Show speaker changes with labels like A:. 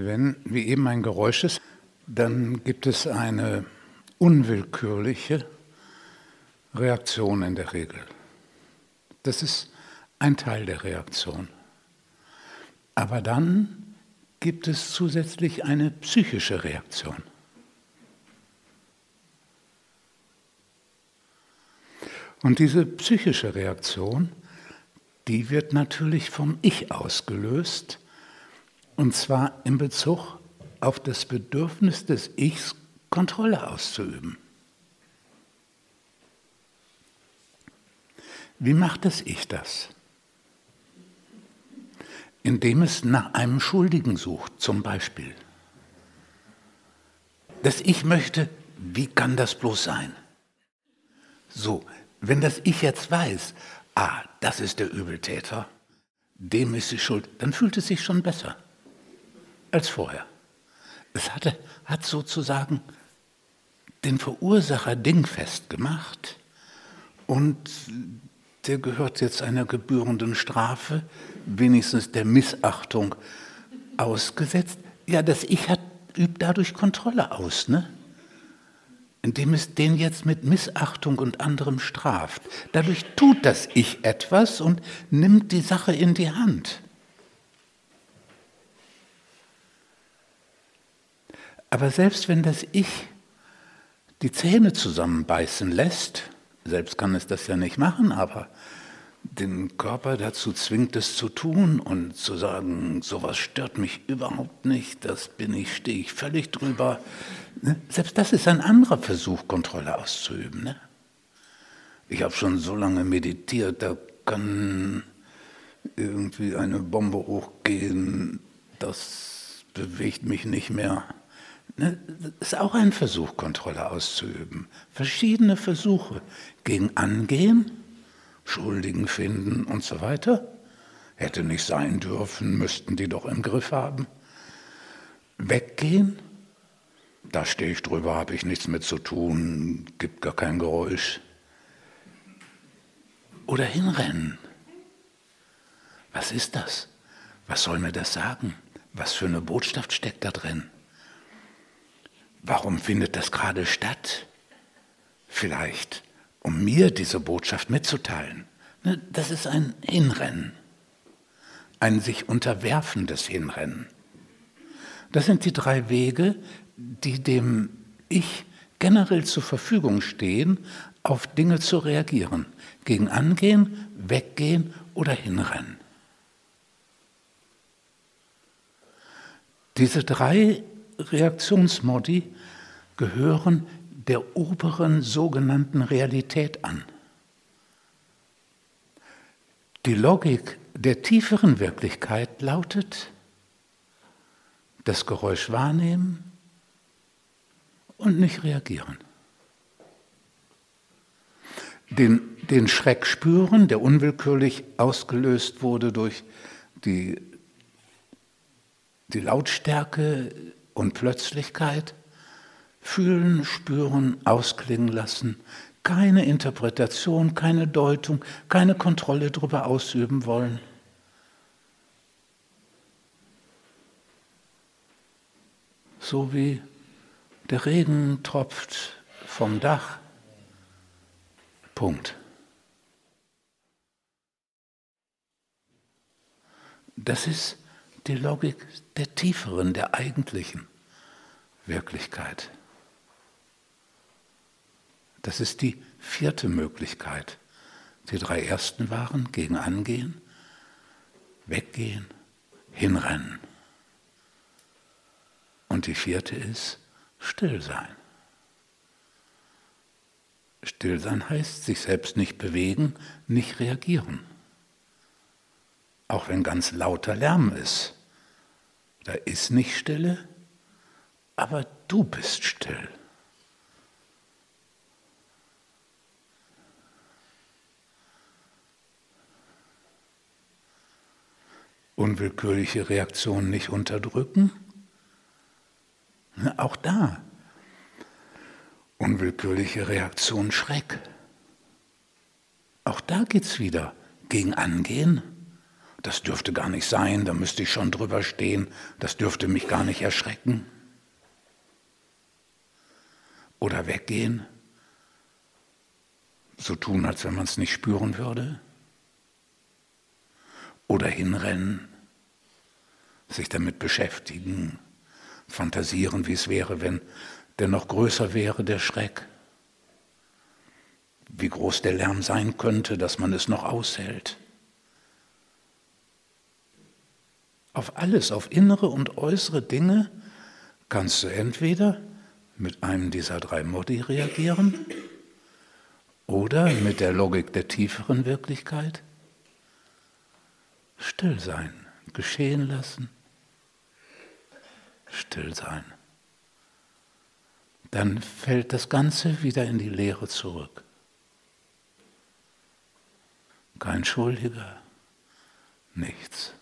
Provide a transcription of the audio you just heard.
A: Wenn wie eben ein Geräusch ist, dann gibt es eine unwillkürliche Reaktion in der Regel. Das ist ein Teil der Reaktion. Aber dann gibt es zusätzlich eine psychische Reaktion. Und diese psychische Reaktion, die wird natürlich vom Ich ausgelöst, und zwar in Bezug auf das Bedürfnis des Ichs, Kontrolle auszuüben. Wie macht das Ich das? Indem es nach einem Schuldigen sucht, zum Beispiel. Das Ich möchte, wie kann das bloß sein? So, wenn das Ich jetzt weiß, ah, das ist der Übeltäter, dem ist die Schuld, dann fühlt es sich schon besser als vorher. Es hatte, hat sozusagen den Verursacher dingfest gemacht und der gehört jetzt einer gebührenden Strafe, wenigstens der Missachtung ausgesetzt. Ja, das Ich hat, übt dadurch Kontrolle aus, ne? indem es den jetzt mit Missachtung und anderem straft. Dadurch tut das Ich etwas und nimmt die Sache in die Hand. Aber selbst wenn das Ich die Zähne zusammenbeißen lässt, selbst kann es das ja nicht machen, aber den Körper dazu zwingt es zu tun und zu sagen, sowas stört mich überhaupt nicht, das bin ich, stehe ich völlig drüber. Ne? Selbst das ist ein anderer Versuch, Kontrolle auszuüben. Ne? Ich habe schon so lange meditiert, da kann irgendwie eine Bombe hochgehen, das bewegt mich nicht mehr. Ne? Das ist auch ein Versuch, Kontrolle auszuüben. Verschiedene Versuche gegen Angehen, Schuldigen finden und so weiter. Hätte nicht sein dürfen, müssten die doch im Griff haben. Weggehen, da stehe ich drüber, habe ich nichts mit zu tun, gibt gar kein Geräusch. Oder hinrennen. Was ist das? Was soll mir das sagen? Was für eine Botschaft steckt da drin? Warum findet das gerade statt? Vielleicht, um mir diese Botschaft mitzuteilen. Ne, das ist ein Hinrennen, ein sich unterwerfendes Hinrennen. Das sind die drei Wege, die dem Ich generell zur Verfügung stehen, auf Dinge zu reagieren. Gegen angehen, weggehen oder hinrennen. Diese drei Reaktionsmodi gehören der oberen sogenannten Realität an. Die Logik der tieferen Wirklichkeit lautet, das Geräusch wahrnehmen und nicht reagieren. Den, den Schreck spüren, der unwillkürlich ausgelöst wurde durch die, die Lautstärke und Plötzlichkeit, fühlen, spüren, ausklingen lassen, keine Interpretation, keine Deutung, keine Kontrolle darüber ausüben wollen. So wie der Regen tropft vom Dach. Punkt. Das ist die Logik der tieferen, der eigentlichen Wirklichkeit. Das ist die vierte Möglichkeit. Die drei ersten waren gegen angehen, weggehen, hinrennen. Und die vierte ist still sein. Still sein heißt sich selbst nicht bewegen, nicht reagieren. Auch wenn ganz lauter Lärm ist. Da ist nicht Stille, aber du bist still. Unwillkürliche Reaktionen nicht unterdrücken. Auch da. Unwillkürliche Reaktion Schreck. Auch da geht es wieder gegen Angehen das dürfte gar nicht sein, da müsste ich schon drüber stehen, das dürfte mich gar nicht erschrecken. Oder weggehen, so tun, als wenn man es nicht spüren würde. Oder hinrennen, sich damit beschäftigen, fantasieren, wie es wäre, wenn der noch größer wäre, der Schreck. Wie groß der Lärm sein könnte, dass man es noch aushält. Auf alles, auf innere und äußere Dinge kannst du entweder mit einem dieser drei Modi reagieren oder mit der Logik der tieferen Wirklichkeit still sein, geschehen lassen, still sein. Dann fällt das Ganze wieder in die Leere zurück. Kein Schuldiger, nichts.